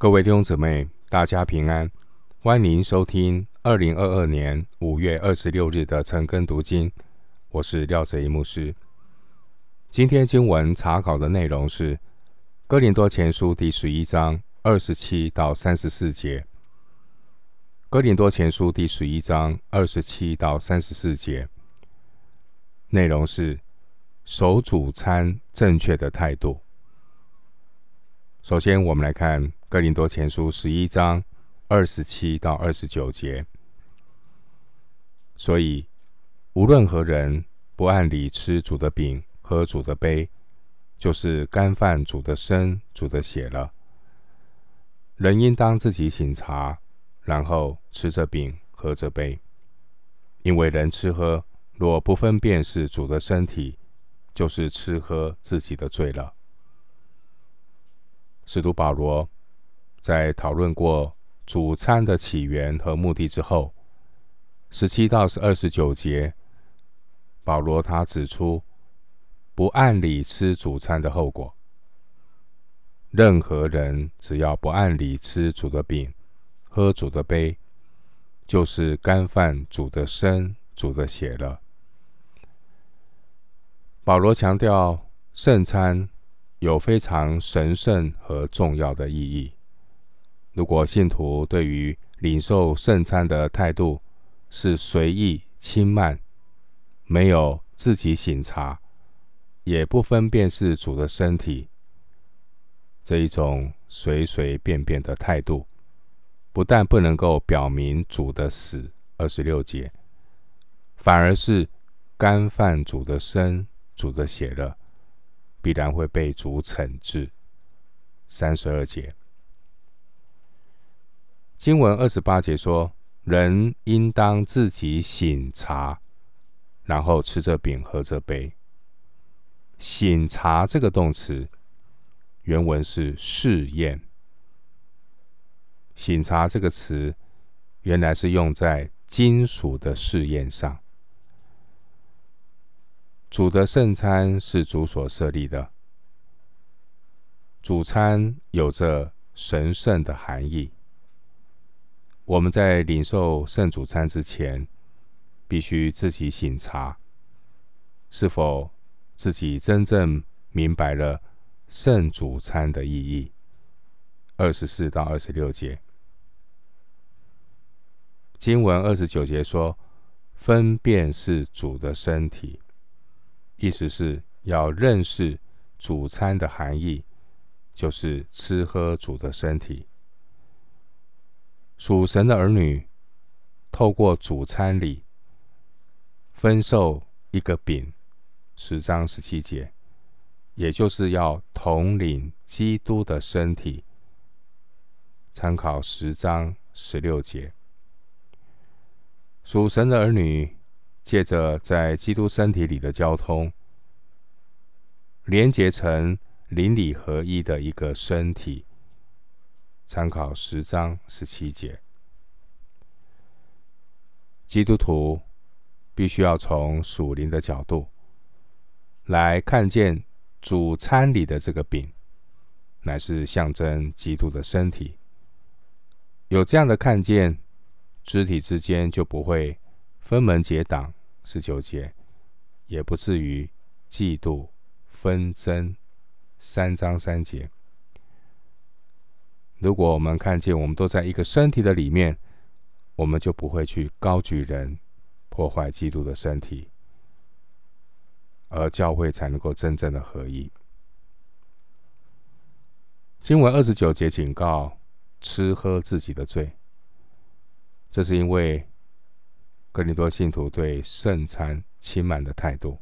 各位弟兄姊妹，大家平安，欢迎收听二零二二年五月二十六日的晨更读经。我是廖哲一牧师。今天经文查考的内容是《哥林多前书》第十一章二十七到三十四节。《哥林多前书》第十一章二十七到三十四节内容是守主餐正确的态度。首先，我们来看《哥林多前书》十一章二十七到二十九节。所以，无论何人不按理吃主的饼，喝主的杯，就是干犯主的身、主的血了。人应当自己醒察，然后吃着饼，喝着杯。因为人吃喝，若不分辨是主的身体，就是吃喝自己的罪了。使徒保罗在讨论过主餐的起源和目的之后，十七到二十九节，保罗他指出。不按理吃主餐的后果，任何人只要不按理吃主的饼、喝主的杯，就是干犯主的身、主的血了。保罗强调圣餐有非常神圣和重要的意义。如果信徒对于领受圣餐的态度是随意轻慢，没有自己省察，也不分辨是主的身体，这一种随随便便的态度，不但不能够表明主的死二十六节，反而是干犯主的身、主的血了，必然会被主惩治。三十二节经文二十八节说：“人应当自己醒察，然后吃着饼，喝着杯。”醒察这个动词，原文是试验。醒察这个词，原来是用在金属的试验上。主的圣餐是主所设立的，主餐有着神圣的含义。我们在领受圣主餐之前，必须自己省察，是否。自己真正明白了圣主餐的意义。二十四到二十六节，经文二十九节说：“分辨是主的身体”，意思是要认识主餐的含义，就是吃喝主的身体。属神的儿女透过主餐礼分受一个饼。十章十七节，也就是要统领基督的身体。参考十章十六节，属神的儿女借着在基督身体里的交通，连结成邻里合一的一个身体。参考十章十七节，基督徒必须要从属灵的角度。来看见主餐里的这个饼，乃是象征基督的身体。有这样的看见，肢体之间就不会分门结党。十九节，也不至于嫉妒纷争。三章三节，如果我们看见我们都在一个身体的里面，我们就不会去高举人，破坏基督的身体。而教会才能够真正的合一。经文二十九节警告吃喝自己的罪，这是因为哥林多信徒对圣餐轻慢的态度，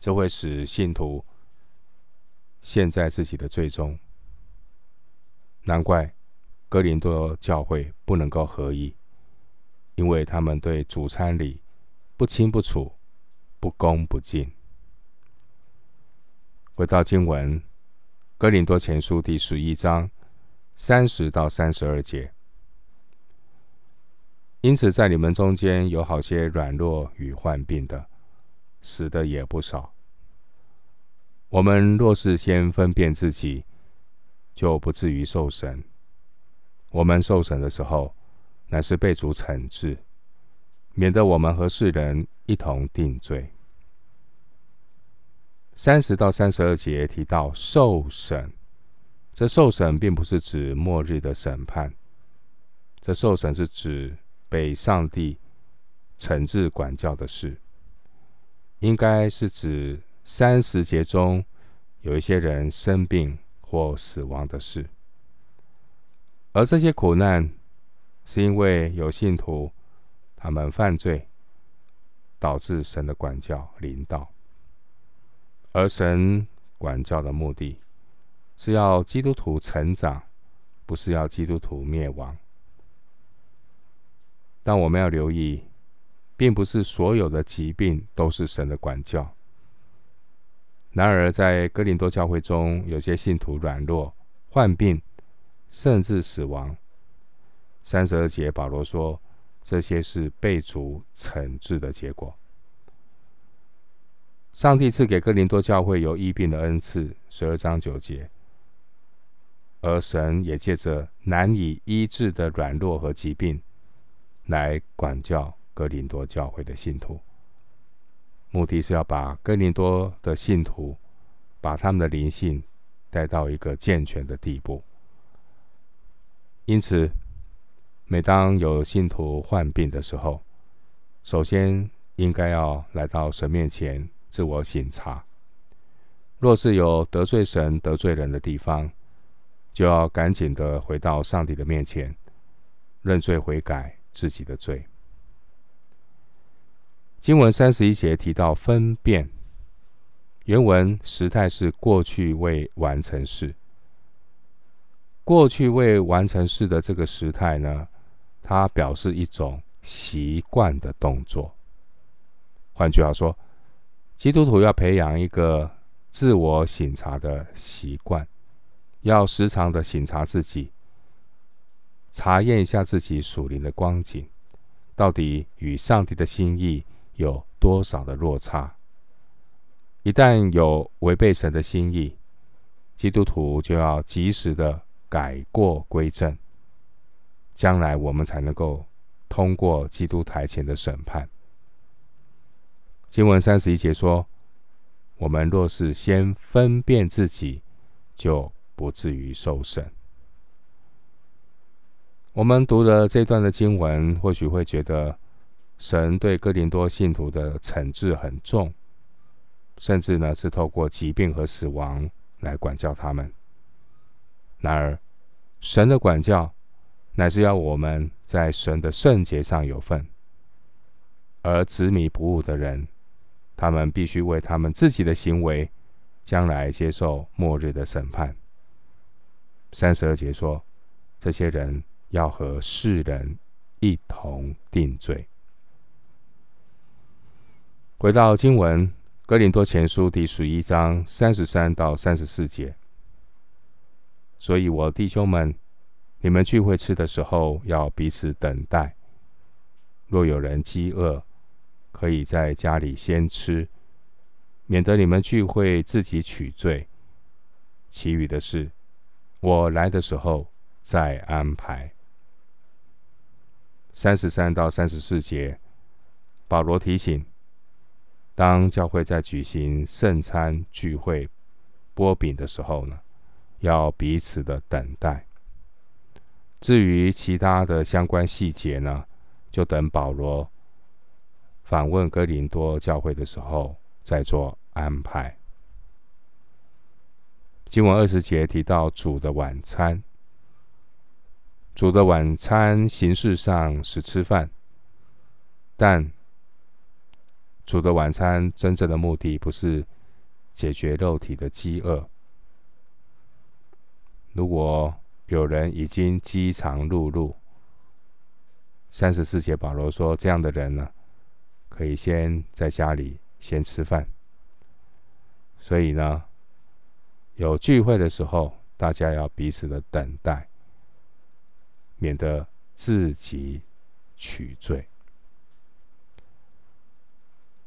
这会使信徒陷在自己的罪中。难怪哥林多教会不能够合一，因为他们对主餐礼不清不楚、不恭不敬。回到经文，《哥林多前书》第十一章三十到三十二节。因此，在你们中间有好些软弱与患病的，死的也不少。我们若是先分辨自己，就不至于受审。我们受审的时候，乃是被主惩治，免得我们和世人一同定罪。三十到三十二节提到受审，这受审并不是指末日的审判，这受审是指被上帝惩治管教的事，应该是指三十节中有一些人生病或死亡的事，而这些苦难是因为有信徒他们犯罪，导致神的管教临到。而神管教的目的，是要基督徒成长，不是要基督徒灭亡。但我们要留意，并不是所有的疾病都是神的管教。然而，在哥林多教会中，有些信徒软弱、患病，甚至死亡。三十二节，保罗说，这些是被主惩治的结果。上帝赐给哥林多教会有医病的恩赐，十二章九节。而神也借着难以医治的软弱和疾病，来管教哥林多教会的信徒，目的是要把哥林多的信徒，把他们的灵性带到一个健全的地步。因此，每当有信徒患病的时候，首先应该要来到神面前。自我省察，若是有得罪神、得罪人的地方，就要赶紧的回到上帝的面前，认罪悔改自己的罪。经文三十一节提到分辨，原文时态是过去未完成式。过去未完成式的这个时态呢，它表示一种习惯的动作。换句话说，基督徒要培养一个自我省察的习惯，要时常的省察自己，查验一下自己属灵的光景，到底与上帝的心意有多少的落差。一旦有违背神的心意，基督徒就要及时的改过归正，将来我们才能够通过基督台前的审判。经文三十一节说：“我们若是先分辨自己，就不至于受审。”我们读了这段的经文，或许会觉得神对哥林多信徒的惩治很重，甚至呢是透过疾病和死亡来管教他们。然而，神的管教乃是要我们在神的圣洁上有份，而执迷不悟的人。他们必须为他们自己的行为，将来接受末日的审判。三十二节说，这些人要和世人一同定罪。回到经文，《哥林多前书》第十一章三十三到三十四节。所以我弟兄们，你们聚会吃的时候，要彼此等待。若有人饥饿，可以在家里先吃，免得你们聚会自己取罪。其余的事，我来的时候再安排。三十三到三十四节，保罗提醒：当教会在举行圣餐聚会、擘饼的时候呢，要彼此的等待。至于其他的相关细节呢，就等保罗。访问哥林多教会的时候，再做安排。经文二十节提到主的晚餐，主的晚餐形式上是吃饭，但主的晚餐真正的目的不是解决肉体的饥饿。如果有人已经饥肠辘辘，三十四节保罗说，这样的人呢，可以先在家里先吃饭，所以呢，有聚会的时候，大家要彼此的等待，免得自己取罪。